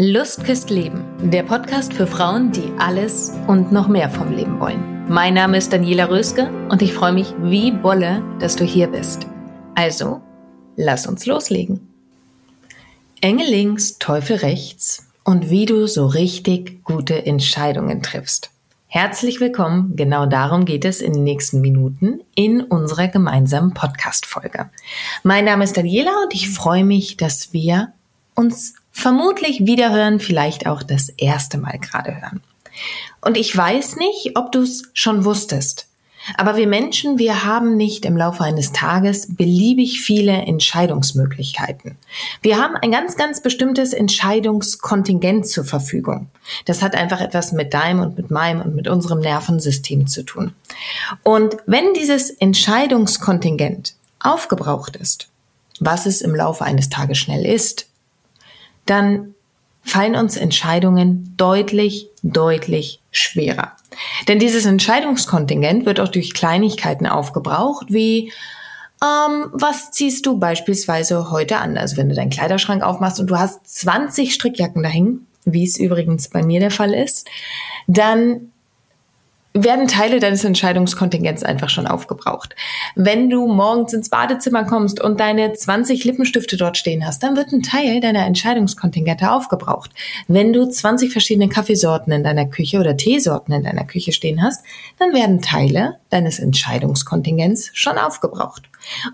Lust küsst Leben, der Podcast für Frauen, die alles und noch mehr vom Leben wollen. Mein Name ist Daniela Röske und ich freue mich wie Bolle, dass du hier bist. Also, lass uns loslegen. Engel links, Teufel rechts und wie du so richtig gute Entscheidungen triffst. Herzlich willkommen, genau darum geht es in den nächsten Minuten in unserer gemeinsamen Podcast-Folge. Mein Name ist Daniela und ich freue mich, dass wir uns vermutlich wiederhören, vielleicht auch das erste Mal gerade hören. Und ich weiß nicht, ob du es schon wusstest. Aber wir Menschen, wir haben nicht im Laufe eines Tages beliebig viele Entscheidungsmöglichkeiten. Wir haben ein ganz, ganz bestimmtes Entscheidungskontingent zur Verfügung. Das hat einfach etwas mit deinem und mit meinem und mit unserem Nervensystem zu tun. Und wenn dieses Entscheidungskontingent aufgebraucht ist, was es im Laufe eines Tages schnell ist, dann fallen uns Entscheidungen deutlich, deutlich schwerer. Denn dieses Entscheidungskontingent wird auch durch Kleinigkeiten aufgebraucht, wie ähm, was ziehst du beispielsweise heute an? Also wenn du deinen Kleiderschrank aufmachst und du hast 20 Strickjacken dahin, wie es übrigens bei mir der Fall ist, dann werden Teile deines Entscheidungskontingents einfach schon aufgebraucht. Wenn du morgens ins Badezimmer kommst und deine 20 Lippenstifte dort stehen hast, dann wird ein Teil deiner Entscheidungskontingente aufgebraucht. Wenn du 20 verschiedene Kaffeesorten in deiner Küche oder Teesorten in deiner Küche stehen hast, dann werden Teile deines Entscheidungskontingents schon aufgebraucht.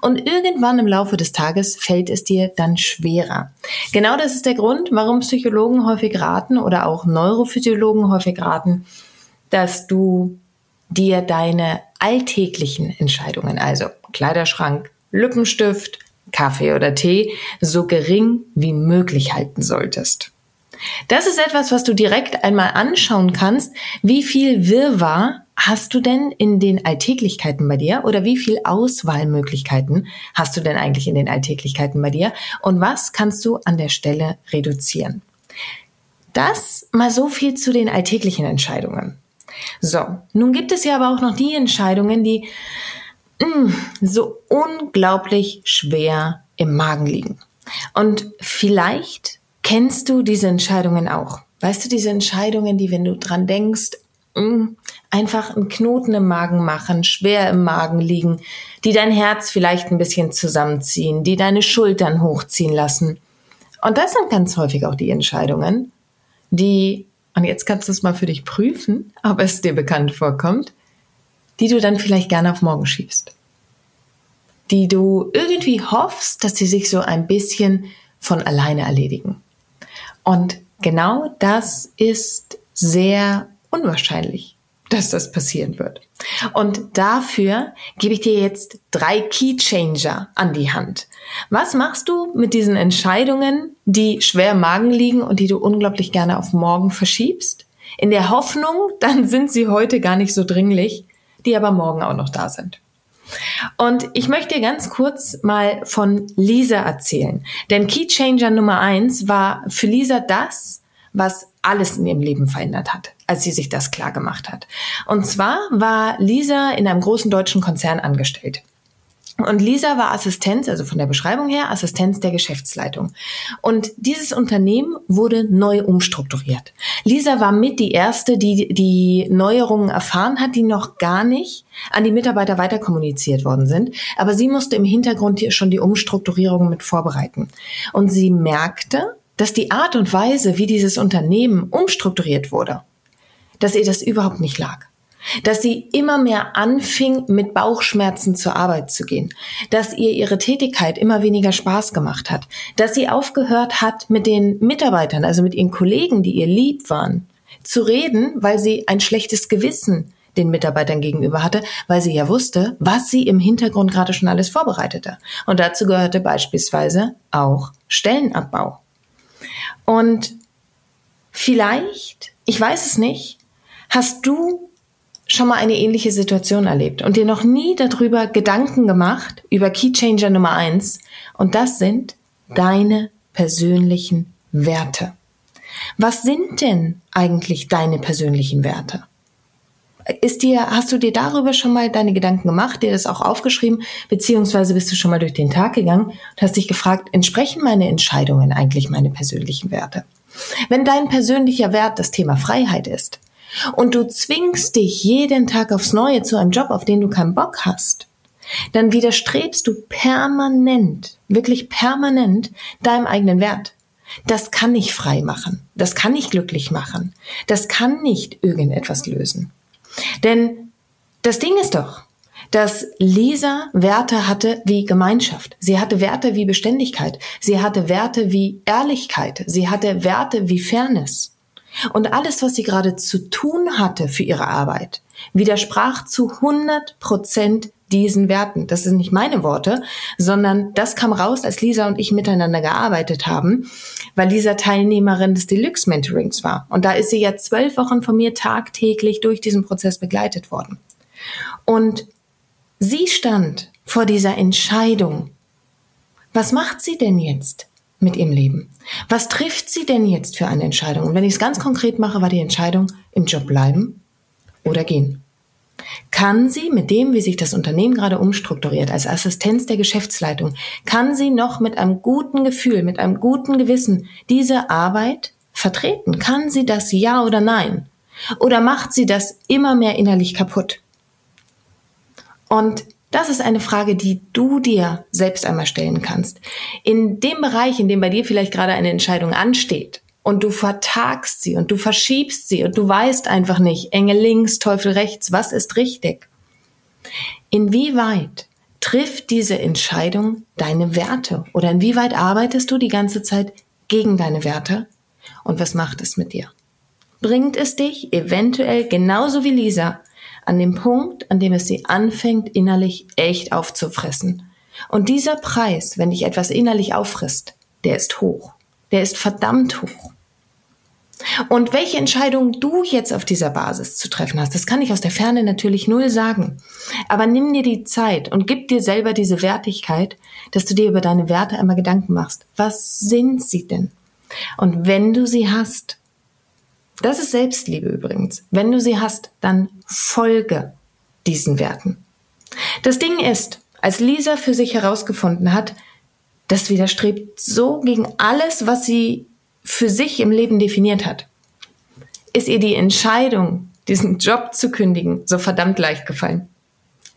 Und irgendwann im Laufe des Tages fällt es dir dann schwerer. Genau das ist der Grund, warum Psychologen häufig raten oder auch Neurophysiologen häufig raten, dass du dir deine alltäglichen Entscheidungen, also Kleiderschrank, Lippenstift, Kaffee oder Tee, so gering wie möglich halten solltest. Das ist etwas, was du direkt einmal anschauen kannst. Wie viel Wirrwarr hast du denn in den Alltäglichkeiten bei dir oder wie viel Auswahlmöglichkeiten hast du denn eigentlich in den Alltäglichkeiten bei dir und was kannst du an der Stelle reduzieren? Das mal so viel zu den alltäglichen Entscheidungen. So, nun gibt es ja aber auch noch die Entscheidungen, die mh, mm, so unglaublich schwer im Magen liegen. Und vielleicht kennst du diese Entscheidungen auch. Weißt du, diese Entscheidungen, die, wenn du dran denkst, mh, mm, einfach einen Knoten im Magen machen, schwer im Magen liegen, die dein Herz vielleicht ein bisschen zusammenziehen, die deine Schultern hochziehen lassen. Und das sind ganz häufig auch die Entscheidungen, die und jetzt kannst du es mal für dich prüfen, ob es dir bekannt vorkommt, die du dann vielleicht gerne auf morgen schiebst. Die du irgendwie hoffst, dass sie sich so ein bisschen von alleine erledigen. Und genau das ist sehr unwahrscheinlich dass das passieren wird. Und dafür gebe ich dir jetzt drei Key Changer an die Hand. Was machst du mit diesen Entscheidungen, die schwer im Magen liegen und die du unglaublich gerne auf morgen verschiebst? In der Hoffnung, dann sind sie heute gar nicht so dringlich, die aber morgen auch noch da sind. Und ich möchte dir ganz kurz mal von Lisa erzählen. Denn Key Changer Nummer eins war für Lisa das, was alles in ihrem Leben verändert hat, als sie sich das klar gemacht hat. Und zwar war Lisa in einem großen deutschen Konzern angestellt. Und Lisa war Assistenz, also von der Beschreibung her, Assistenz der Geschäftsleitung. Und dieses Unternehmen wurde neu umstrukturiert. Lisa war mit die erste, die die Neuerungen erfahren hat, die noch gar nicht an die Mitarbeiter weiter kommuniziert worden sind. Aber sie musste im Hintergrund schon die Umstrukturierung mit vorbereiten. Und sie merkte, dass die Art und Weise, wie dieses Unternehmen umstrukturiert wurde, dass ihr das überhaupt nicht lag. Dass sie immer mehr anfing, mit Bauchschmerzen zur Arbeit zu gehen. Dass ihr ihre Tätigkeit immer weniger Spaß gemacht hat. Dass sie aufgehört hat, mit den Mitarbeitern, also mit ihren Kollegen, die ihr lieb waren, zu reden, weil sie ein schlechtes Gewissen den Mitarbeitern gegenüber hatte, weil sie ja wusste, was sie im Hintergrund gerade schon alles vorbereitete. Und dazu gehörte beispielsweise auch Stellenabbau. Und vielleicht, ich weiß es nicht, hast du schon mal eine ähnliche Situation erlebt und dir noch nie darüber Gedanken gemacht, über Keychanger Nummer eins. Und das sind deine persönlichen Werte. Was sind denn eigentlich deine persönlichen Werte? Ist dir, hast du dir darüber schon mal deine Gedanken gemacht, dir das auch aufgeschrieben, beziehungsweise bist du schon mal durch den Tag gegangen und hast dich gefragt, entsprechen meine Entscheidungen eigentlich meine persönlichen Werte? Wenn dein persönlicher Wert das Thema Freiheit ist und du zwingst dich jeden Tag aufs Neue zu einem Job, auf den du keinen Bock hast, dann widerstrebst du permanent, wirklich permanent deinem eigenen Wert. Das kann nicht frei machen. Das kann nicht glücklich machen. Das kann nicht irgendetwas lösen. Denn das Ding ist doch, dass Lisa Werte hatte wie Gemeinschaft. Sie hatte Werte wie Beständigkeit. Sie hatte Werte wie Ehrlichkeit. Sie hatte Werte wie Fairness. Und alles, was sie gerade zu tun hatte für ihre Arbeit, widersprach zu 100 Prozent diesen Werten. Das sind nicht meine Worte, sondern das kam raus, als Lisa und ich miteinander gearbeitet haben, weil Lisa Teilnehmerin des Deluxe Mentorings war. Und da ist sie ja zwölf Wochen von mir tagtäglich durch diesen Prozess begleitet worden. Und sie stand vor dieser Entscheidung. Was macht sie denn jetzt mit ihrem Leben? Was trifft sie denn jetzt für eine Entscheidung? Und wenn ich es ganz konkret mache, war die Entscheidung, im Job bleiben oder gehen. Kann sie mit dem, wie sich das Unternehmen gerade umstrukturiert, als Assistenz der Geschäftsleitung, kann sie noch mit einem guten Gefühl, mit einem guten Gewissen diese Arbeit vertreten? Kann sie das ja oder nein? Oder macht sie das immer mehr innerlich kaputt? Und das ist eine Frage, die du dir selbst einmal stellen kannst. In dem Bereich, in dem bei dir vielleicht gerade eine Entscheidung ansteht, und du vertagst sie und du verschiebst sie und du weißt einfach nicht, Engel links, Teufel rechts, was ist richtig? Inwieweit trifft diese Entscheidung deine Werte oder inwieweit arbeitest du die ganze Zeit gegen deine Werte und was macht es mit dir? Bringt es dich eventuell genauso wie Lisa an dem Punkt, an dem es sie anfängt, innerlich echt aufzufressen? Und dieser Preis, wenn dich etwas innerlich auffrisst, der ist hoch. Der ist verdammt hoch. Und welche Entscheidung du jetzt auf dieser Basis zu treffen hast, das kann ich aus der Ferne natürlich null sagen. Aber nimm dir die Zeit und gib dir selber diese Wertigkeit, dass du dir über deine Werte einmal Gedanken machst. Was sind sie denn? Und wenn du sie hast, das ist Selbstliebe übrigens, wenn du sie hast, dann folge diesen Werten. Das Ding ist, als Lisa für sich herausgefunden hat, das widerstrebt so gegen alles, was sie für sich im Leben definiert hat, ist ihr die Entscheidung, diesen Job zu kündigen, so verdammt leicht gefallen.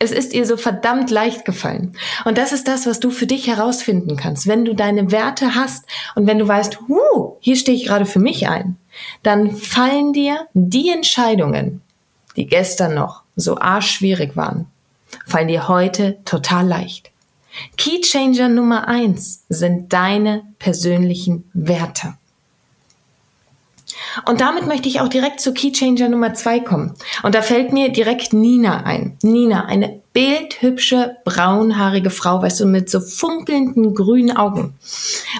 Es ist ihr so verdammt leicht gefallen. Und das ist das, was du für dich herausfinden kannst. Wenn du deine Werte hast und wenn du weißt, huh, hier stehe ich gerade für mich ein, dann fallen dir die Entscheidungen, die gestern noch so arschschwierig waren, fallen dir heute total leicht. Keychanger Nummer eins sind deine persönlichen Werte. Und damit möchte ich auch direkt zu Keychanger Nummer zwei kommen. Und da fällt mir direkt Nina ein. Nina, eine bildhübsche, braunhaarige Frau, weißt du, mit so funkelnden grünen Augen.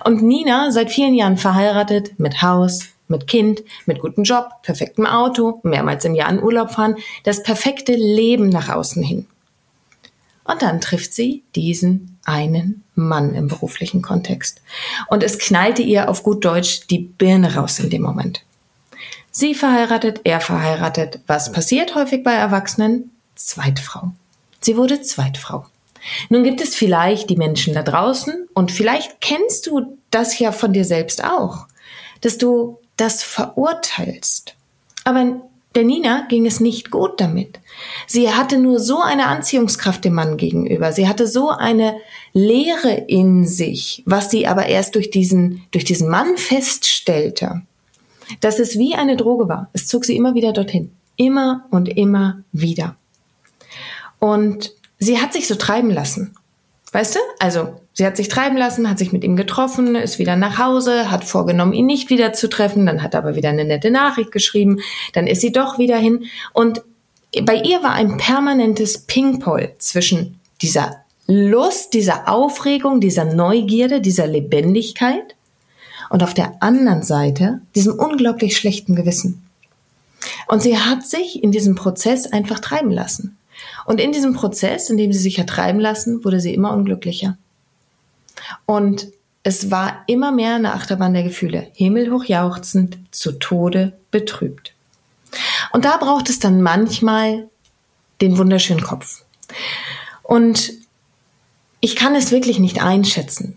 Und Nina, seit vielen Jahren verheiratet, mit Haus, mit Kind, mit gutem Job, perfektem Auto, mehrmals im Jahr in Urlaub fahren, das perfekte Leben nach außen hin. Und dann trifft sie diesen einen Mann im beruflichen Kontext. Und es knallte ihr auf gut Deutsch die Birne raus in dem Moment. Sie verheiratet, er verheiratet. Was passiert häufig bei Erwachsenen? Zweitfrau. Sie wurde Zweitfrau. Nun gibt es vielleicht die Menschen da draußen und vielleicht kennst du das ja von dir selbst auch, dass du das verurteilst. Aber der Nina ging es nicht gut damit. Sie hatte nur so eine Anziehungskraft dem Mann gegenüber. Sie hatte so eine Leere in sich, was sie aber erst durch diesen, durch diesen Mann feststellte dass es wie eine Droge war. Es zog sie immer wieder dorthin. Immer und immer wieder. Und sie hat sich so treiben lassen. Weißt du? Also, sie hat sich treiben lassen, hat sich mit ihm getroffen, ist wieder nach Hause, hat vorgenommen, ihn nicht wieder zu treffen, dann hat aber wieder eine nette Nachricht geschrieben, dann ist sie doch wieder hin. Und bei ihr war ein permanentes Ping-Pong zwischen dieser Lust, dieser Aufregung, dieser Neugierde, dieser Lebendigkeit und auf der anderen Seite diesem unglaublich schlechten Gewissen. Und sie hat sich in diesem Prozess einfach treiben lassen. Und in diesem Prozess, in dem sie sich hat treiben lassen, wurde sie immer unglücklicher. Und es war immer mehr eine Achterbahn der Gefühle, himmelhoch jauchzend, zu Tode betrübt. Und da braucht es dann manchmal den wunderschönen Kopf. Und ich kann es wirklich nicht einschätzen,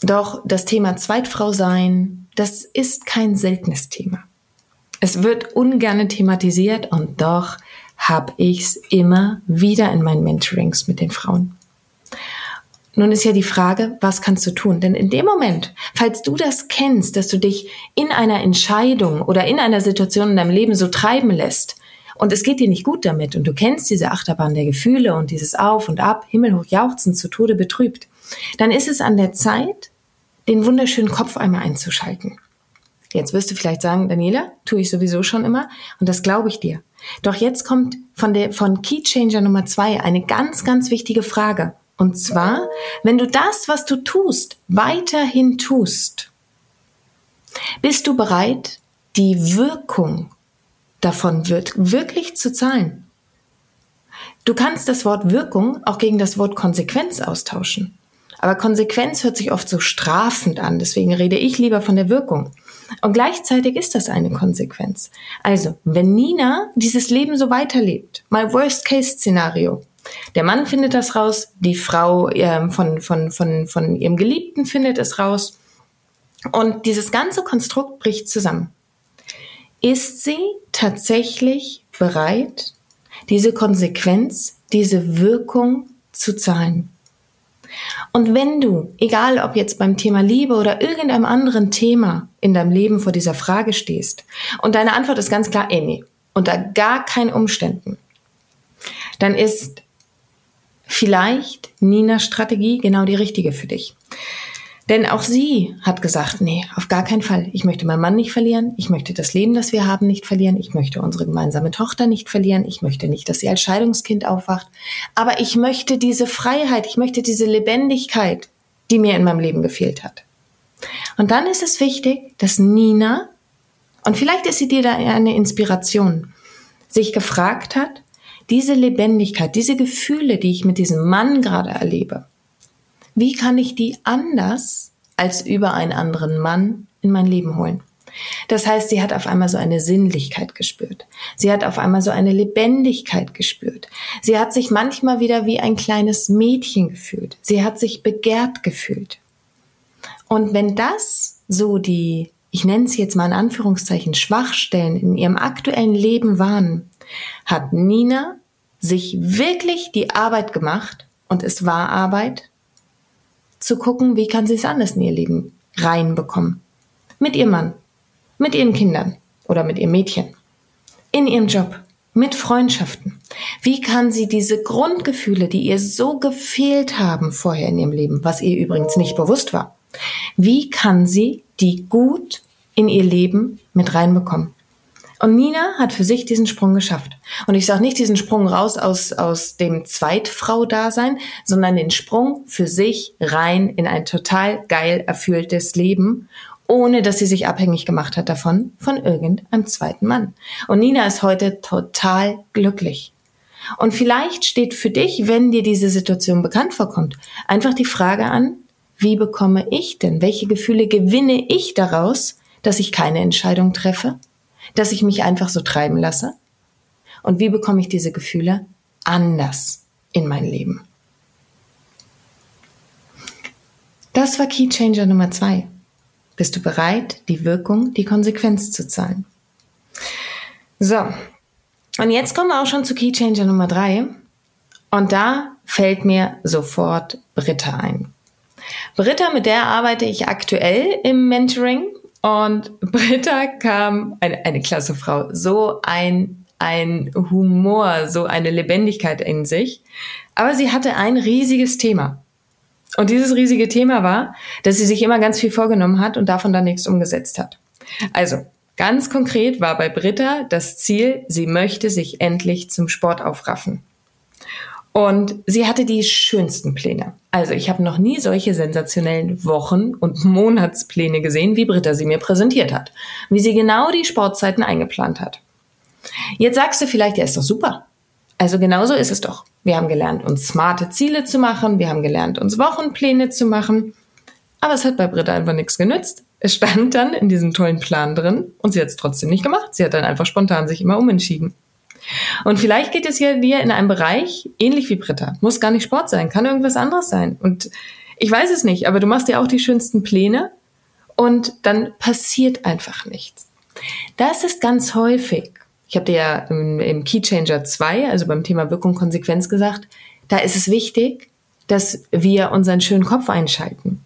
doch das Thema Zweitfrau sein, das ist kein seltenes Thema. Es wird ungern thematisiert und doch habe ich es immer wieder in meinen Mentorings mit den Frauen. Nun ist ja die Frage, was kannst du tun? Denn in dem Moment, falls du das kennst, dass du dich in einer Entscheidung oder in einer Situation in deinem Leben so treiben lässt und es geht dir nicht gut damit und du kennst diese Achterbahn der Gefühle und dieses Auf und Ab, himmelhoch jauchzen, zu Tode betrübt, dann ist es an der Zeit, den wunderschönen Kopf einmal einzuschalten. Jetzt wirst du vielleicht sagen, Daniela, tue ich sowieso schon immer und das glaube ich dir. Doch jetzt kommt von der, von Key Changer Nummer zwei eine ganz, ganz wichtige Frage. Und zwar, wenn du das, was du tust, weiterhin tust, bist du bereit, die Wirkung davon wird wirklich zu zahlen. Du kannst das Wort Wirkung auch gegen das Wort Konsequenz austauschen. Aber Konsequenz hört sich oft so strafend an, deswegen rede ich lieber von der Wirkung. Und gleichzeitig ist das eine Konsequenz. Also, wenn Nina dieses Leben so weiterlebt, mal Worst-Case-Szenario, der Mann findet das raus, die Frau äh, von, von, von, von ihrem Geliebten findet es raus und dieses ganze Konstrukt bricht zusammen. Ist sie tatsächlich bereit, diese Konsequenz, diese Wirkung zu zahlen? Und wenn du, egal ob jetzt beim Thema Liebe oder irgendeinem anderen Thema in deinem Leben vor dieser Frage stehst und deine Antwort ist ganz klar, ey, nee, unter gar keinen Umständen, dann ist vielleicht Ninas Strategie genau die richtige für dich. Denn auch sie hat gesagt, nee, auf gar keinen Fall. Ich möchte meinen Mann nicht verlieren. Ich möchte das Leben, das wir haben, nicht verlieren. Ich möchte unsere gemeinsame Tochter nicht verlieren. Ich möchte nicht, dass sie als Scheidungskind aufwacht. Aber ich möchte diese Freiheit, ich möchte diese Lebendigkeit, die mir in meinem Leben gefehlt hat. Und dann ist es wichtig, dass Nina, und vielleicht ist sie dir da eine Inspiration, sich gefragt hat, diese Lebendigkeit, diese Gefühle, die ich mit diesem Mann gerade erlebe, wie kann ich die anders als über einen anderen Mann in mein Leben holen? Das heißt, sie hat auf einmal so eine Sinnlichkeit gespürt. Sie hat auf einmal so eine Lebendigkeit gespürt. Sie hat sich manchmal wieder wie ein kleines Mädchen gefühlt. Sie hat sich begehrt gefühlt. Und wenn das so die, ich nenne es jetzt mal in Anführungszeichen, Schwachstellen in ihrem aktuellen Leben waren, hat Nina sich wirklich die Arbeit gemacht, und es war Arbeit, zu gucken, wie kann sie es anders in ihr Leben reinbekommen. Mit ihrem Mann, mit ihren Kindern oder mit ihrem Mädchen, in ihrem Job, mit Freundschaften. Wie kann sie diese Grundgefühle, die ihr so gefehlt haben vorher in ihrem Leben, was ihr übrigens nicht bewusst war, wie kann sie die gut in ihr Leben mit reinbekommen? Und Nina hat für sich diesen Sprung geschafft. Und ich sage nicht diesen Sprung raus aus, aus dem Zweitfrau-Dasein, sondern den Sprung für sich rein in ein total geil erfülltes Leben, ohne dass sie sich abhängig gemacht hat davon, von irgendeinem zweiten Mann. Und Nina ist heute total glücklich. Und vielleicht steht für dich, wenn dir diese Situation bekannt vorkommt, einfach die Frage an, wie bekomme ich denn, welche Gefühle gewinne ich daraus, dass ich keine Entscheidung treffe? Dass ich mich einfach so treiben lasse? Und wie bekomme ich diese Gefühle anders in mein Leben? Das war Key Changer Nummer zwei. Bist du bereit, die Wirkung, die Konsequenz zu zahlen? So. Und jetzt kommen wir auch schon zu Key Changer Nummer drei. Und da fällt mir sofort Britta ein. Britta, mit der arbeite ich aktuell im Mentoring und Britta kam, eine, eine klasse Frau, so ein, ein Humor, so eine Lebendigkeit in sich. Aber sie hatte ein riesiges Thema. Und dieses riesige Thema war, dass sie sich immer ganz viel vorgenommen hat und davon dann nichts umgesetzt hat. Also, ganz konkret war bei Britta das Ziel, sie möchte sich endlich zum Sport aufraffen. Und sie hatte die schönsten Pläne. Also ich habe noch nie solche sensationellen Wochen- und Monatspläne gesehen, wie Britta sie mir präsentiert hat. Wie sie genau die Sportzeiten eingeplant hat. Jetzt sagst du vielleicht, ja, ist doch super. Also genauso ist es doch. Wir haben gelernt, uns smarte Ziele zu machen. Wir haben gelernt, uns Wochenpläne zu machen. Aber es hat bei Britta einfach nichts genützt. Es stand dann in diesem tollen Plan drin und sie hat es trotzdem nicht gemacht. Sie hat dann einfach spontan sich immer umentschieden. Und vielleicht geht es hier dir in einem Bereich ähnlich wie Britta. Muss gar nicht Sport sein, kann irgendwas anderes sein. Und ich weiß es nicht, aber du machst dir auch die schönsten Pläne und dann passiert einfach nichts. Das ist ganz häufig. Ich habe dir ja im, im Key Changer 2, also beim Thema Wirkung Konsequenz gesagt, da ist es wichtig, dass wir unseren schönen Kopf einschalten.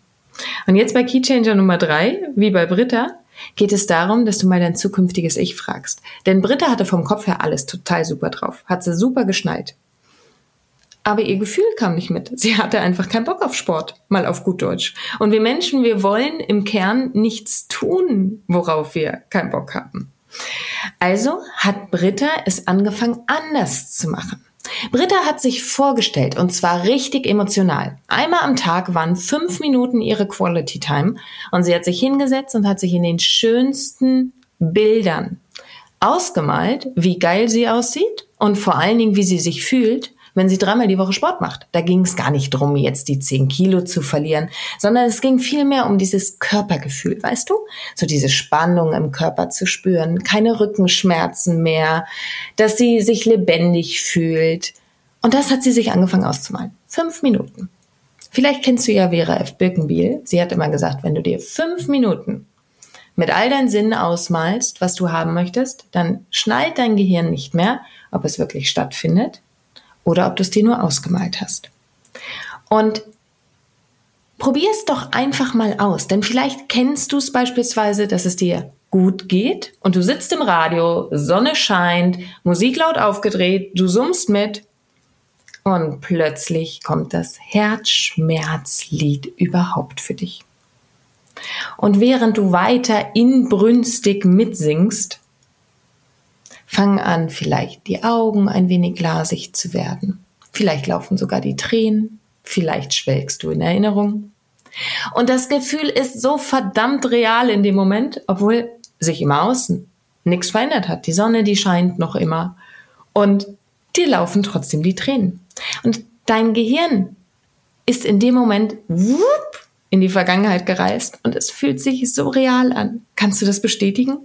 Und jetzt bei Key Changer Nummer 3, wie bei Britta, geht es darum, dass du mal dein zukünftiges Ich fragst. Denn Britta hatte vom Kopf her alles total super drauf, hat sie super geschnallt. Aber ihr Gefühl kam nicht mit. Sie hatte einfach keinen Bock auf Sport, mal auf gut Deutsch. Und wir Menschen, wir wollen im Kern nichts tun, worauf wir keinen Bock haben. Also hat Britta es angefangen anders zu machen. Britta hat sich vorgestellt und zwar richtig emotional. Einmal am Tag waren fünf Minuten ihre Quality Time und sie hat sich hingesetzt und hat sich in den schönsten Bildern ausgemalt, wie geil sie aussieht und vor allen Dingen, wie sie sich fühlt wenn sie dreimal die Woche Sport macht. Da ging es gar nicht drum, jetzt die zehn Kilo zu verlieren, sondern es ging vielmehr um dieses Körpergefühl, weißt du? So diese Spannung im Körper zu spüren, keine Rückenschmerzen mehr, dass sie sich lebendig fühlt. Und das hat sie sich angefangen auszumalen. Fünf Minuten. Vielleicht kennst du ja Vera F. Birkenbiel. Sie hat immer gesagt, wenn du dir fünf Minuten mit all deinen Sinnen ausmalst, was du haben möchtest, dann schnallt dein Gehirn nicht mehr, ob es wirklich stattfindet oder ob du es dir nur ausgemalt hast. Und probier es doch einfach mal aus, denn vielleicht kennst du es beispielsweise, dass es dir gut geht und du sitzt im Radio, Sonne scheint, Musik laut aufgedreht, du summst mit und plötzlich kommt das Herzschmerzlied überhaupt für dich. Und während du weiter inbrünstig mitsingst, fangen an, vielleicht die Augen ein wenig glasig zu werden. Vielleicht laufen sogar die Tränen. Vielleicht schwelgst du in Erinnerung. Und das Gefühl ist so verdammt real in dem Moment, obwohl sich im Außen nichts verändert hat. Die Sonne, die scheint noch immer. Und dir laufen trotzdem die Tränen. Und dein Gehirn ist in dem Moment in die Vergangenheit gereist und es fühlt sich so real an. Kannst du das bestätigen?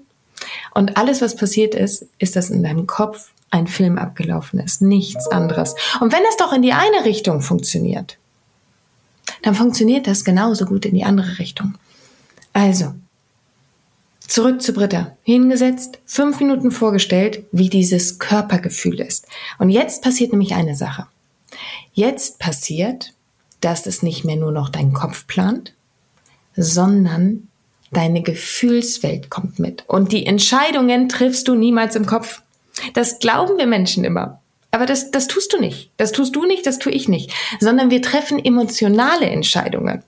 Und alles, was passiert ist, ist, dass in deinem Kopf ein Film abgelaufen ist. Nichts anderes. Und wenn es doch in die eine Richtung funktioniert, dann funktioniert das genauso gut in die andere Richtung. Also, zurück zu Britta. Hingesetzt, fünf Minuten vorgestellt, wie dieses Körpergefühl ist. Und jetzt passiert nämlich eine Sache. Jetzt passiert, dass es nicht mehr nur noch dein Kopf plant, sondern Deine Gefühlswelt kommt mit. Und die Entscheidungen triffst du niemals im Kopf. Das glauben wir Menschen immer. Aber das, das tust du nicht. Das tust du nicht, das tue ich nicht. Sondern wir treffen emotionale Entscheidungen.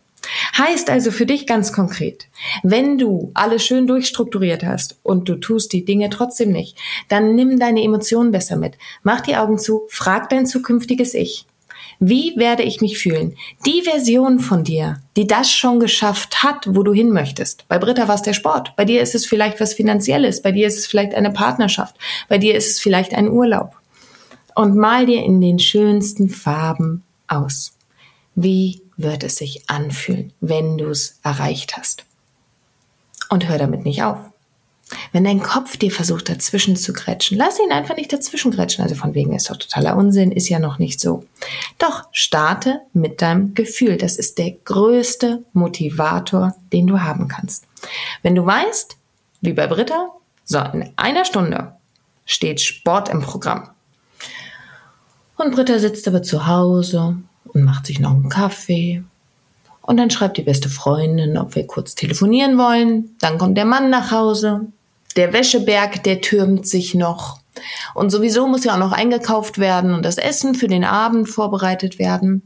Heißt also für dich ganz konkret, wenn du alles schön durchstrukturiert hast und du tust die Dinge trotzdem nicht, dann nimm deine Emotionen besser mit. Mach die Augen zu, frag dein zukünftiges Ich. Wie werde ich mich fühlen? Die Version von dir, die das schon geschafft hat, wo du hin möchtest. Bei Britta war es der Sport. Bei dir ist es vielleicht was Finanzielles. Bei dir ist es vielleicht eine Partnerschaft. Bei dir ist es vielleicht ein Urlaub. Und mal dir in den schönsten Farben aus. Wie wird es sich anfühlen, wenn du es erreicht hast? Und hör damit nicht auf. Wenn dein Kopf dir versucht, dazwischen zu grätschen, lass ihn einfach nicht dazwischen grätschen. Also von wegen ist doch totaler Unsinn, ist ja noch nicht so. Doch starte mit deinem Gefühl. Das ist der größte Motivator, den du haben kannst. Wenn du weißt, wie bei Britta, so in einer Stunde steht Sport im Programm. Und Britta sitzt aber zu Hause und macht sich noch einen Kaffee. Und dann schreibt die beste Freundin, ob wir kurz telefonieren wollen. Dann kommt der Mann nach Hause der Wäscheberg, der türmt sich noch. Und sowieso muss ja auch noch eingekauft werden und das Essen für den Abend vorbereitet werden.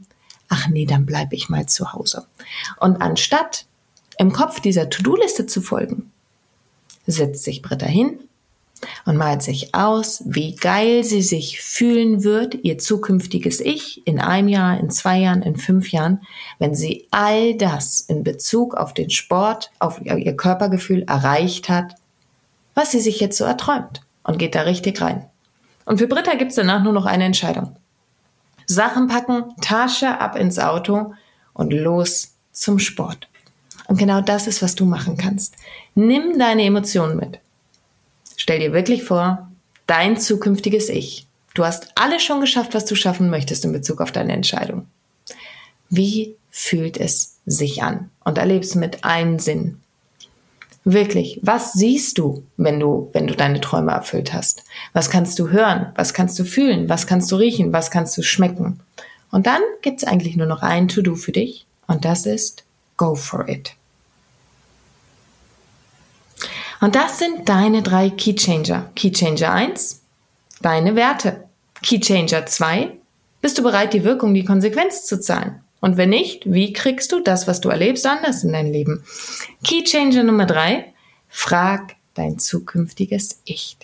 Ach nee, dann bleibe ich mal zu Hause. Und anstatt im Kopf dieser To-Do-Liste zu folgen, setzt sich Britta hin und malt sich aus, wie geil sie sich fühlen wird, ihr zukünftiges Ich in einem Jahr, in zwei Jahren, in fünf Jahren, wenn sie all das in Bezug auf den Sport, auf ihr Körpergefühl erreicht hat, was sie sich jetzt so erträumt und geht da richtig rein. Und für Britta gibt's danach nur noch eine Entscheidung. Sachen packen, Tasche ab ins Auto und los zum Sport. Und genau das ist, was du machen kannst. Nimm deine Emotionen mit. Stell dir wirklich vor, dein zukünftiges Ich. Du hast alles schon geschafft, was du schaffen möchtest in Bezug auf deine Entscheidung. Wie fühlt es sich an? Und erlebst mit allen Sinnen. Wirklich, was siehst du, wenn du, wenn du deine Träume erfüllt hast? Was kannst du hören? Was kannst du fühlen? Was kannst du riechen? Was kannst du schmecken? Und dann gibt's eigentlich nur noch ein To-Do für dich und das ist Go for it. Und das sind deine drei Key Changer. Key Changer 1, deine Werte. Key Changer 2, bist du bereit, die Wirkung, die Konsequenz zu zahlen? Und wenn nicht, wie kriegst du das, was du erlebst, anders in dein Leben? Key Changer Nummer drei, frag dein zukünftiges Ich.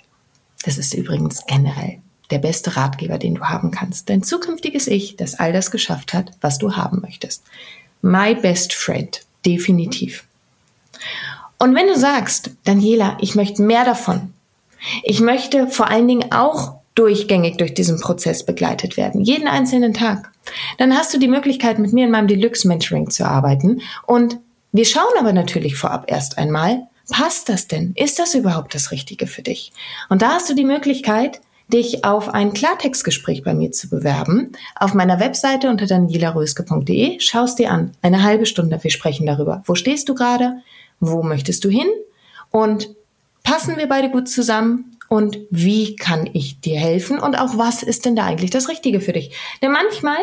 Das ist übrigens generell der beste Ratgeber, den du haben kannst. Dein zukünftiges Ich, das all das geschafft hat, was du haben möchtest. My best friend. Definitiv. Und wenn du sagst, Daniela, ich möchte mehr davon. Ich möchte vor allen Dingen auch durchgängig durch diesen Prozess begleitet werden, jeden einzelnen Tag. Dann hast du die Möglichkeit, mit mir in meinem Deluxe Mentoring zu arbeiten. Und wir schauen aber natürlich vorab erst einmal, passt das denn? Ist das überhaupt das Richtige für dich? Und da hast du die Möglichkeit, dich auf ein Klartextgespräch bei mir zu bewerben. Auf meiner Webseite unter danielaröske.de schaust dir an. Eine halbe Stunde. Wir sprechen darüber. Wo stehst du gerade? Wo möchtest du hin? Und passen wir beide gut zusammen? und wie kann ich dir helfen und auch was ist denn da eigentlich das Richtige für dich. Denn manchmal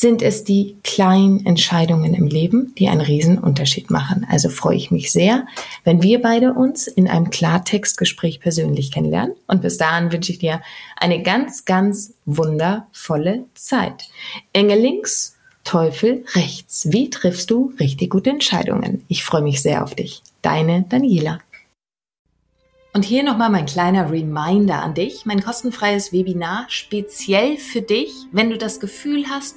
sind es die kleinen Entscheidungen im Leben, die einen riesen Unterschied machen. Also freue ich mich sehr, wenn wir beide uns in einem Klartextgespräch persönlich kennenlernen. Und bis dahin wünsche ich dir eine ganz, ganz wundervolle Zeit. Engel links, Teufel rechts. Wie triffst du richtig gute Entscheidungen? Ich freue mich sehr auf dich. Deine Daniela. Und hier nochmal mein kleiner Reminder an dich, mein kostenfreies Webinar speziell für dich, wenn du das Gefühl hast,